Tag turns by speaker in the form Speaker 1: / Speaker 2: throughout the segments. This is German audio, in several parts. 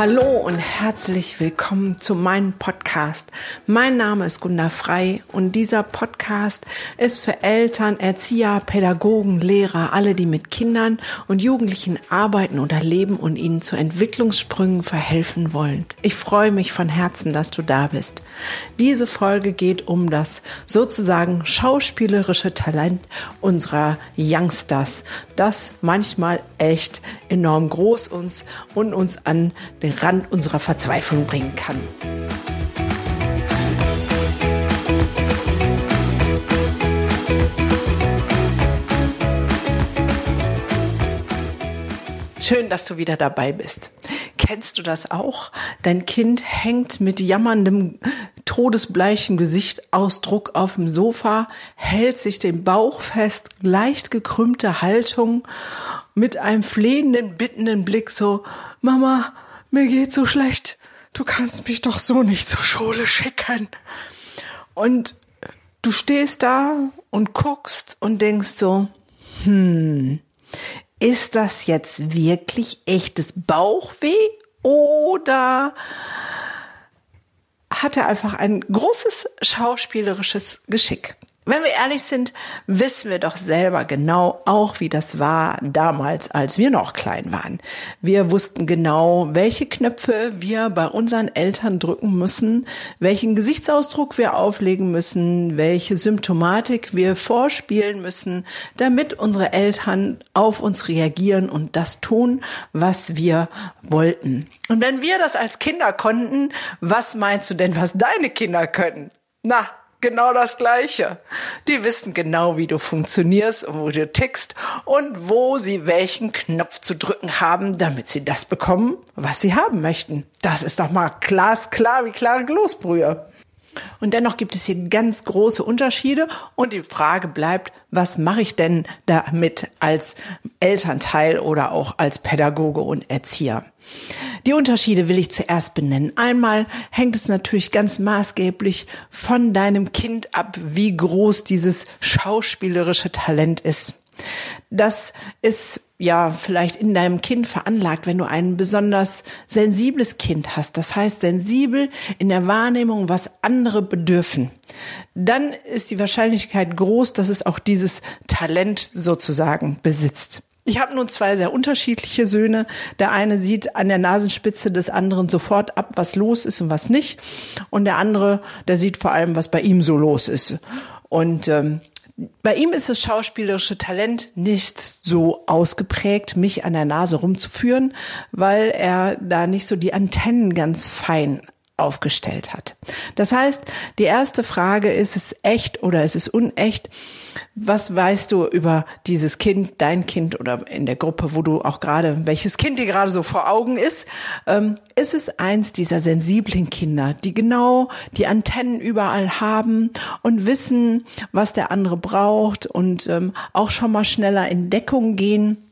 Speaker 1: Hallo und herzlich willkommen zu meinem Podcast. Mein Name ist Gunda Frei und dieser Podcast ist für Eltern, Erzieher, Pädagogen, Lehrer, alle, die mit Kindern und Jugendlichen arbeiten oder leben und ihnen zu Entwicklungssprüngen verhelfen wollen. Ich freue mich von Herzen, dass du da bist. Diese Folge geht um das sozusagen schauspielerische Talent unserer Youngsters, das manchmal echt enorm groß uns und uns an den Rand unserer Verzweiflung bringen kann. Schön, dass du wieder dabei bist. Kennst du das auch? Dein Kind hängt mit jammerndem, todesbleichen Gesichtsausdruck auf dem Sofa, hält sich den Bauch fest, leicht gekrümmte Haltung, mit einem flehenden, bittenden Blick so, Mama, mir geht so schlecht, du kannst mich doch so nicht zur Schule schicken. Und du stehst da und guckst und denkst so, hm, ist das jetzt wirklich echtes Bauchweh oder hat er einfach ein großes schauspielerisches Geschick? Wenn wir ehrlich sind, wissen wir doch selber genau auch, wie das war damals, als wir noch klein waren. Wir wussten genau, welche Knöpfe wir bei unseren Eltern drücken müssen, welchen Gesichtsausdruck wir auflegen müssen, welche Symptomatik wir vorspielen müssen, damit unsere Eltern auf uns reagieren und das tun, was wir wollten. Und wenn wir das als Kinder konnten, was meinst du denn, was deine Kinder können? Na, genau das Gleiche. Die wissen genau, wie du funktionierst und wo du tickst und wo sie welchen Knopf zu drücken haben, damit sie das bekommen, was sie haben möchten. Das ist doch mal glasklar wie klare Gloßbrühe. Und dennoch gibt es hier ganz große Unterschiede und die Frage bleibt, was mache ich denn damit als Elternteil oder auch als Pädagoge und Erzieher? Die Unterschiede will ich zuerst benennen. Einmal hängt es natürlich ganz maßgeblich von deinem Kind ab, wie groß dieses schauspielerische Talent ist. Das ist ja vielleicht in deinem Kind veranlagt, wenn du ein besonders sensibles Kind hast. Das heißt, sensibel in der Wahrnehmung, was andere bedürfen. Dann ist die Wahrscheinlichkeit groß, dass es auch dieses Talent sozusagen besitzt. Ich habe nun zwei sehr unterschiedliche Söhne. Der eine sieht an der Nasenspitze des anderen sofort ab, was los ist und was nicht. Und der andere, der sieht vor allem, was bei ihm so los ist. Und ähm, bei ihm ist das schauspielerische Talent nicht so ausgeprägt, mich an der Nase rumzuführen, weil er da nicht so die Antennen ganz fein aufgestellt hat. Das heißt, die erste Frage, ist es echt oder ist es unecht? Was weißt du über dieses Kind, dein Kind oder in der Gruppe, wo du auch gerade, welches Kind dir gerade so vor Augen ist? Ähm, ist es eins dieser sensiblen Kinder, die genau die Antennen überall haben und wissen, was der andere braucht und ähm, auch schon mal schneller in Deckung gehen?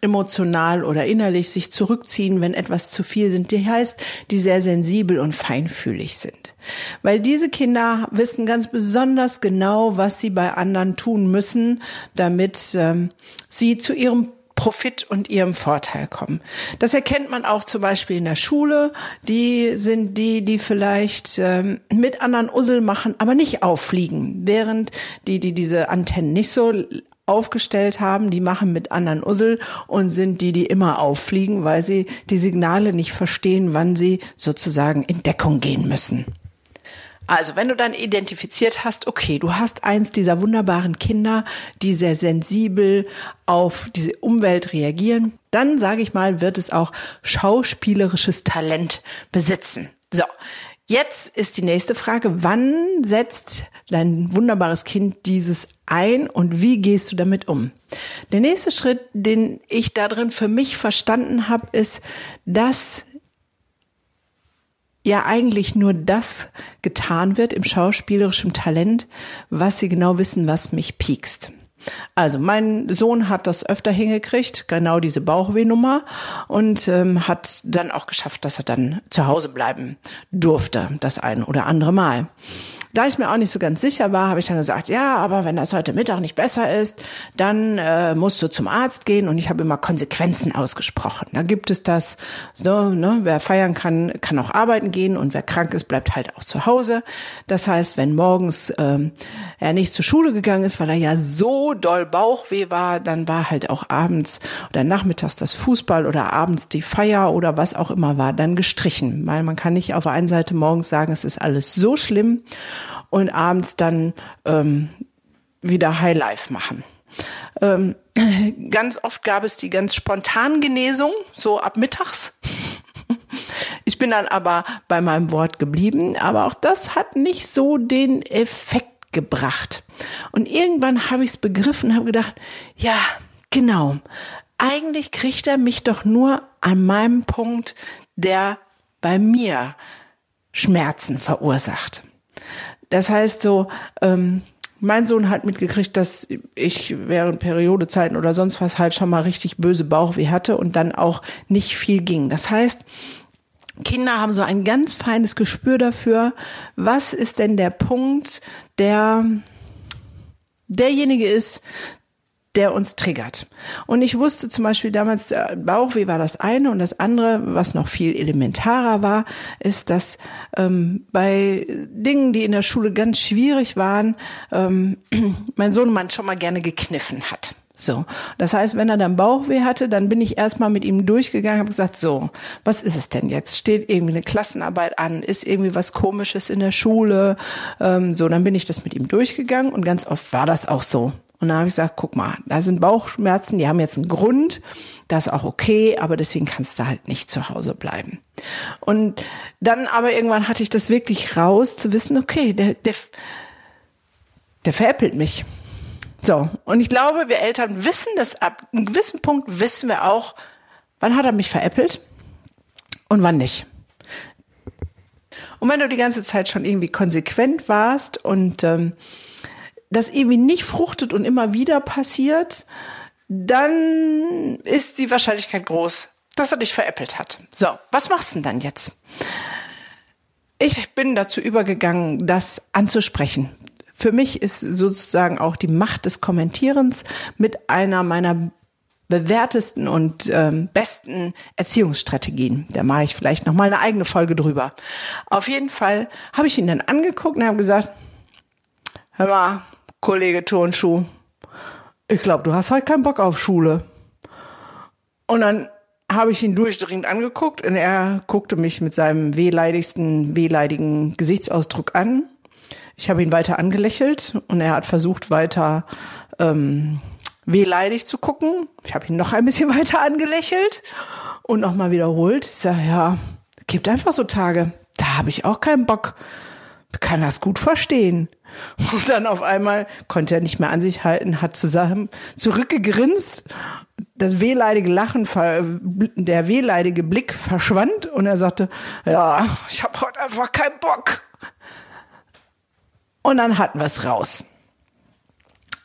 Speaker 1: Emotional oder innerlich sich zurückziehen, wenn etwas zu viel sind. Die heißt, die sehr sensibel und feinfühlig sind. Weil diese Kinder wissen ganz besonders genau, was sie bei anderen tun müssen, damit ähm, sie zu ihrem Profit und ihrem Vorteil kommen. Das erkennt man auch zum Beispiel in der Schule. Die sind die, die vielleicht ähm, mit anderen Ussel machen, aber nicht auffliegen, während die, die diese Antennen nicht so aufgestellt haben, die machen mit anderen Ussel und sind die, die immer auffliegen, weil sie die Signale nicht verstehen, wann sie sozusagen in Deckung gehen müssen. Also, wenn du dann identifiziert hast, okay, du hast eins dieser wunderbaren Kinder, die sehr sensibel auf diese Umwelt reagieren, dann sage ich mal, wird es auch schauspielerisches Talent besitzen. So, Jetzt ist die nächste Frage, wann setzt dein wunderbares Kind dieses ein und wie gehst du damit um? Der nächste Schritt, den ich da drin für mich verstanden habe, ist, dass ja eigentlich nur das getan wird im schauspielerischen Talent, was sie genau wissen, was mich piekst. Also mein Sohn hat das öfter hingekriegt, genau diese Bauchwehnummer und ähm, hat dann auch geschafft, dass er dann zu Hause bleiben durfte, das ein oder andere Mal. Da ich mir auch nicht so ganz sicher war, habe ich dann gesagt, ja, aber wenn das heute Mittag nicht besser ist, dann äh, musst du zum Arzt gehen. Und ich habe immer Konsequenzen ausgesprochen. Da gibt es das, so, ne, wer feiern kann, kann auch arbeiten gehen und wer krank ist, bleibt halt auch zu Hause. Das heißt, wenn morgens ähm, er nicht zur Schule gegangen ist, weil er ja so doll Bauchweh war, dann war halt auch abends oder nachmittags das Fußball oder abends die Feier oder was auch immer war, dann gestrichen. Weil man kann nicht auf der einen Seite morgens sagen, es ist alles so schlimm und abends dann ähm, wieder Highlife machen. Ähm, ganz oft gab es die ganz spontan Genesung, so ab mittags. Ich bin dann aber bei meinem Wort geblieben, aber auch das hat nicht so den Effekt gebracht. Und irgendwann habe ich es begriffen, habe gedacht, ja, genau. Eigentlich kriegt er mich doch nur an meinem Punkt, der bei mir Schmerzen verursacht. Das heißt so, ähm, mein Sohn hat mitgekriegt, dass ich während Periodezeiten oder sonst was halt schon mal richtig böse Bauchweh hatte und dann auch nicht viel ging. Das heißt, Kinder haben so ein ganz feines Gespür dafür, was ist denn der Punkt, der derjenige ist, der uns triggert. Und ich wusste zum Beispiel damals, äh, Bauchweh war das eine und das andere, was noch viel elementarer war, ist, dass ähm, bei Dingen, die in der Schule ganz schwierig waren, ähm, mein Sohn man schon mal gerne gekniffen hat. So, das heißt, wenn er dann Bauchweh hatte, dann bin ich erstmal mit ihm durchgegangen, habe gesagt, so, was ist es denn jetzt? Steht irgendwie eine Klassenarbeit an? Ist irgendwie was Komisches in der Schule? Ähm, so, dann bin ich das mit ihm durchgegangen und ganz oft war das auch so. Und dann habe ich gesagt, guck mal, da sind Bauchschmerzen, die haben jetzt einen Grund, das ist auch okay, aber deswegen kannst du halt nicht zu Hause bleiben. Und dann aber irgendwann hatte ich das wirklich raus, zu wissen, okay, der, der, der veräppelt mich. So, und ich glaube, wir Eltern wissen das ab einem gewissen Punkt wissen wir auch, wann hat er mich veräppelt und wann nicht. Und wenn du die ganze Zeit schon irgendwie konsequent warst und ähm, das irgendwie nicht fruchtet und immer wieder passiert, dann ist die Wahrscheinlichkeit groß, dass er dich veräppelt hat. So, was machst du denn dann jetzt? Ich bin dazu übergegangen, das anzusprechen. Für mich ist sozusagen auch die Macht des Kommentierens mit einer meiner bewährtesten und ähm, besten Erziehungsstrategien. Da mache ich vielleicht noch mal eine eigene Folge drüber. Auf jeden Fall habe ich ihn dann angeguckt und habe gesagt, hör mal, Kollege Turnschuh, ich glaube, du hast halt keinen Bock auf Schule. Und dann habe ich ihn durchdringend angeguckt und er guckte mich mit seinem wehleidigsten, wehleidigen Gesichtsausdruck an. Ich habe ihn weiter angelächelt und er hat versucht, weiter ähm, wehleidig zu gucken. Ich habe ihn noch ein bisschen weiter angelächelt und nochmal wiederholt. Ich sage, ja, gibt einfach so Tage, da habe ich auch keinen Bock. Kann das gut verstehen. Und dann auf einmal konnte er nicht mehr an sich halten, hat zusammen zurückgegrinst. Das wehleidige Lachen, der wehleidige Blick verschwand und er sagte, ja, ich habe heute einfach keinen Bock. Und dann hatten wir es raus.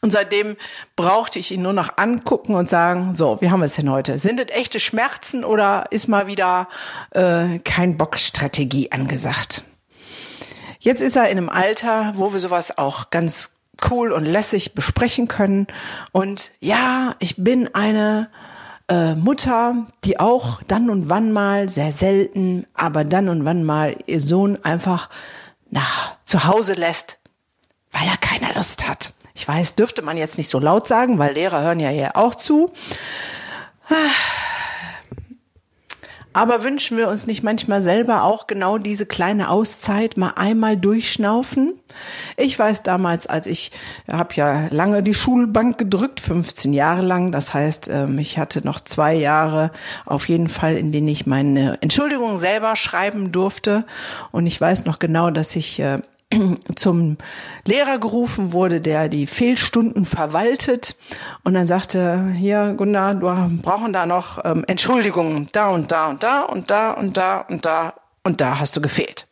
Speaker 1: Und seitdem brauchte ich ihn nur noch angucken und sagen, so, wie haben wir es denn heute? Sind es echte Schmerzen oder ist mal wieder äh, kein Bockstrategie angesagt? Jetzt ist er in einem Alter, wo wir sowas auch ganz cool und lässig besprechen können. Und ja, ich bin eine äh, Mutter, die auch dann und wann mal, sehr selten, aber dann und wann mal ihr Sohn einfach nach zu Hause lässt, weil er keine Lust hat. Ich weiß, dürfte man jetzt nicht so laut sagen, weil Lehrer hören ja hier auch zu. Aber wünschen wir uns nicht manchmal selber auch genau diese kleine Auszeit mal einmal durchschnaufen? Ich weiß damals, als ich habe ja lange die Schulbank gedrückt, 15 Jahre lang. Das heißt, ähm, ich hatte noch zwei Jahre auf jeden Fall, in denen ich meine Entschuldigung selber schreiben durfte. Und ich weiß noch genau, dass ich äh, zum Lehrer gerufen wurde, der die Fehlstunden verwaltet. Und dann sagte, hier, Gunnar, wir brauchen da noch ähm, Entschuldigungen. Da und da und da und da und da und da und da hast du gefehlt.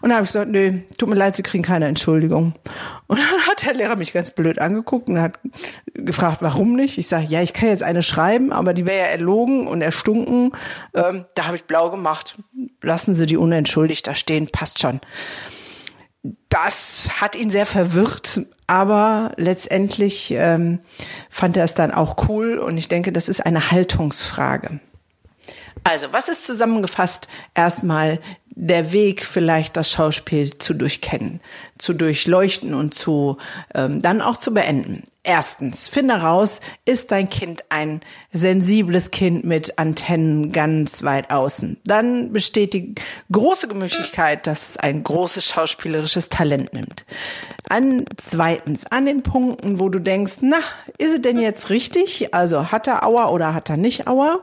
Speaker 1: Und dann habe ich gesagt, nee, tut mir leid, Sie kriegen keine Entschuldigung. Und dann hat der Lehrer mich ganz blöd angeguckt und hat gefragt, warum nicht. Ich sage, ja, ich kann jetzt eine schreiben, aber die wäre ja erlogen und erstunken. Ähm, da habe ich blau gemacht. Lassen Sie die unentschuldigt da stehen, passt schon das hat ihn sehr verwirrt, aber letztendlich ähm, fand er es dann auch cool und ich denke, das ist eine Haltungsfrage. Also, was ist zusammengefasst erstmal der Weg, vielleicht das Schauspiel zu durchkennen, zu durchleuchten und zu ähm, dann auch zu beenden? Erstens, finde raus, ist dein Kind ein sensibles Kind mit Antennen ganz weit außen? Dann besteht die große Möglichkeit, dass es ein großes schauspielerisches Talent nimmt. An zweitens, an den Punkten, wo du denkst, na, ist es denn jetzt richtig? Also hat er Auer oder hat er nicht Auer?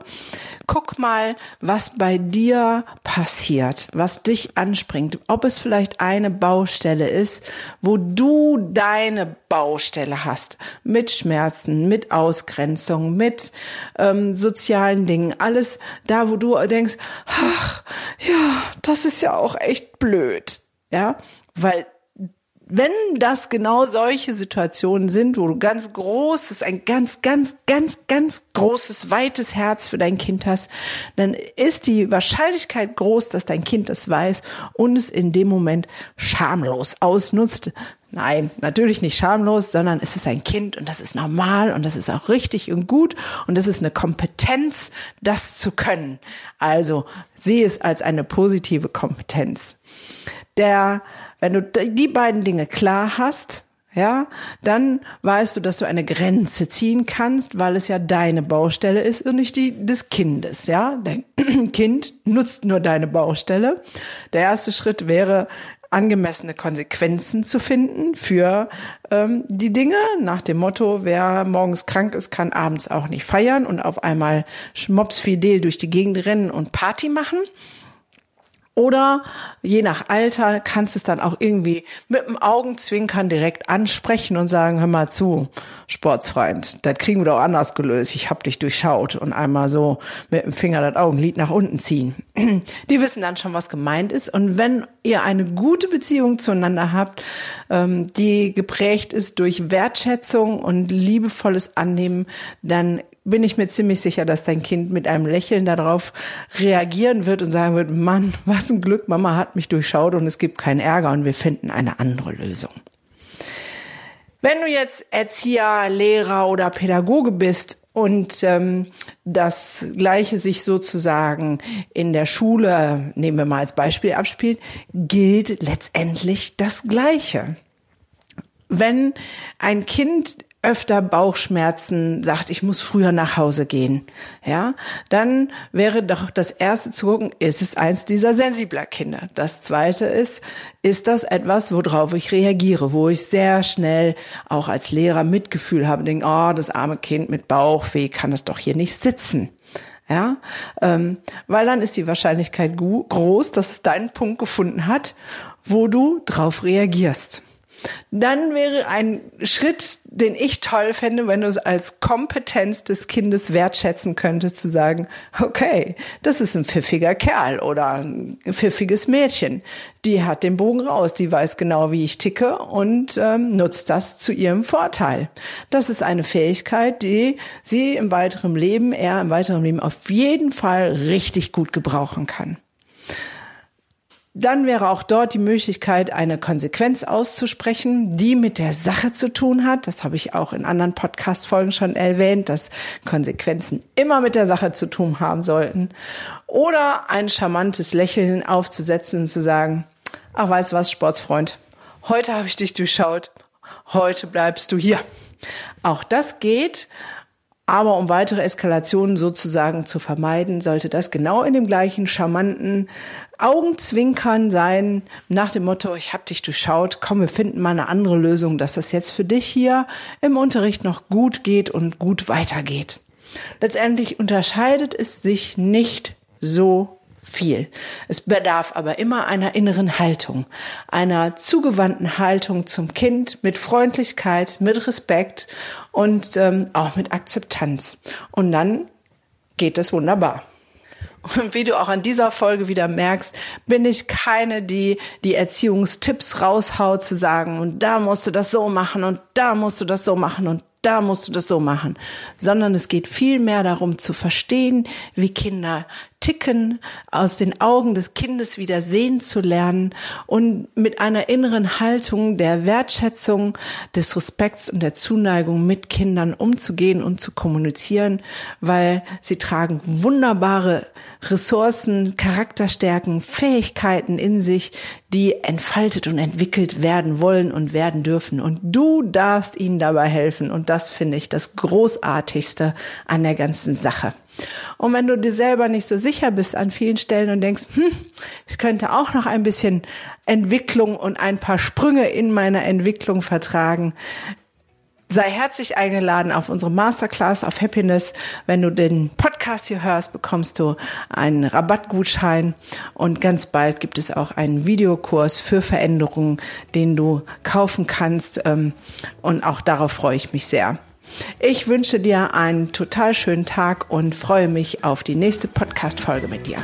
Speaker 1: Guck mal, was bei dir passiert, was dich anspringt, ob es vielleicht eine Baustelle ist, wo du deine Baustelle hast, mit Schmerzen, mit Ausgrenzung, mit ähm, sozialen Dingen, alles da, wo du denkst, ach, ja, das ist ja auch echt blöd, ja, weil wenn das genau solche Situationen sind, wo du ganz großes, ein ganz, ganz, ganz, ganz großes, weites Herz für dein Kind hast, dann ist die Wahrscheinlichkeit groß, dass dein Kind das weiß und es in dem Moment schamlos ausnutzt. Nein, natürlich nicht schamlos, sondern es ist ein Kind und das ist normal und das ist auch richtig und gut und es ist eine Kompetenz, das zu können. Also sieh es als eine positive Kompetenz. Der wenn du die beiden Dinge klar hast, ja, dann weißt du, dass du eine Grenze ziehen kannst, weil es ja deine Baustelle ist und nicht die des Kindes, ja. Dein Kind nutzt nur deine Baustelle. Der erste Schritt wäre, angemessene Konsequenzen zu finden für ähm, die Dinge nach dem Motto, wer morgens krank ist, kann abends auch nicht feiern und auf einmal schmopsfidel durch die Gegend rennen und Party machen. Oder je nach Alter kannst du es dann auch irgendwie mit dem Augenzwinkern direkt ansprechen und sagen, hör mal zu, Sportsfreund, das kriegen wir doch anders gelöst. Ich hab dich durchschaut und einmal so mit dem Finger das Augenlid nach unten ziehen. Die wissen dann schon, was gemeint ist. Und wenn ihr eine gute Beziehung zueinander habt, ähm, die geprägt ist durch Wertschätzung und liebevolles Annehmen, dann bin ich mir ziemlich sicher, dass dein Kind mit einem Lächeln darauf reagieren wird und sagen wird, Mann, was ein Glück, Mama hat mich durchschaut und es gibt keinen Ärger und wir finden eine andere Lösung. Wenn du jetzt Erzieher, Lehrer oder Pädagoge bist und ähm, das Gleiche sich sozusagen in der Schule, nehmen wir mal als Beispiel, abspielt, gilt letztendlich das Gleiche. Wenn ein Kind öfter Bauchschmerzen sagt, ich muss früher nach Hause gehen, ja, dann wäre doch das erste zu gucken, ist es eins dieser sensibler Kinder? Das zweite ist, ist das etwas, worauf ich reagiere, wo ich sehr schnell auch als Lehrer Mitgefühl habe, denke, oh, das arme Kind mit Bauchweh kann das doch hier nicht sitzen. Ja, ähm, weil dann ist die Wahrscheinlichkeit groß, dass es deinen Punkt gefunden hat, wo du drauf reagierst. Dann wäre ein Schritt, den ich toll fände, wenn du es als Kompetenz des Kindes wertschätzen könntest, zu sagen, okay, das ist ein pfiffiger Kerl oder ein pfiffiges Mädchen. Die hat den Bogen raus, die weiß genau, wie ich ticke und ähm, nutzt das zu ihrem Vorteil. Das ist eine Fähigkeit, die sie im weiteren Leben, er im weiteren Leben auf jeden Fall richtig gut gebrauchen kann. Dann wäre auch dort die Möglichkeit, eine Konsequenz auszusprechen, die mit der Sache zu tun hat. Das habe ich auch in anderen Podcast-Folgen schon erwähnt, dass Konsequenzen immer mit der Sache zu tun haben sollten. Oder ein charmantes Lächeln aufzusetzen und zu sagen, ach, weißt was, Sportsfreund, heute habe ich dich durchschaut, heute bleibst du hier. Auch das geht aber um weitere Eskalationen sozusagen zu vermeiden, sollte das genau in dem gleichen charmanten Augenzwinkern sein, nach dem Motto, ich habe dich durchschaut, komm, wir finden mal eine andere Lösung, dass das jetzt für dich hier im Unterricht noch gut geht und gut weitergeht. Letztendlich unterscheidet es sich nicht so viel. Es bedarf aber immer einer inneren Haltung, einer zugewandten Haltung zum Kind mit Freundlichkeit, mit Respekt und ähm, auch mit Akzeptanz. Und dann geht es wunderbar. Und wie du auch an dieser Folge wieder merkst, bin ich keine, die die Erziehungstipps raushaut, zu sagen, und da musst du das so machen und da musst du das so machen und da musst du das so machen, sondern es geht viel mehr darum zu verstehen, wie Kinder Ticken aus den Augen des Kindes wieder sehen zu lernen und mit einer inneren Haltung der Wertschätzung, des Respekts und der Zuneigung mit Kindern umzugehen und zu kommunizieren, weil sie tragen wunderbare Ressourcen, Charakterstärken, Fähigkeiten in sich, die entfaltet und entwickelt werden wollen und werden dürfen. Und du darfst ihnen dabei helfen. Und das finde ich das Großartigste an der ganzen Sache. Und wenn du dir selber nicht so sicher bist an vielen Stellen und denkst, hm, ich könnte auch noch ein bisschen Entwicklung und ein paar Sprünge in meiner Entwicklung vertragen, sei herzlich eingeladen auf unsere Masterclass auf Happiness. Wenn du den Podcast hier hörst, bekommst du einen Rabattgutschein und ganz bald gibt es auch einen Videokurs für Veränderungen, den du kaufen kannst ähm, und auch darauf freue ich mich sehr. Ich wünsche dir einen total schönen Tag und freue mich auf die nächste Podcast-Folge mit dir.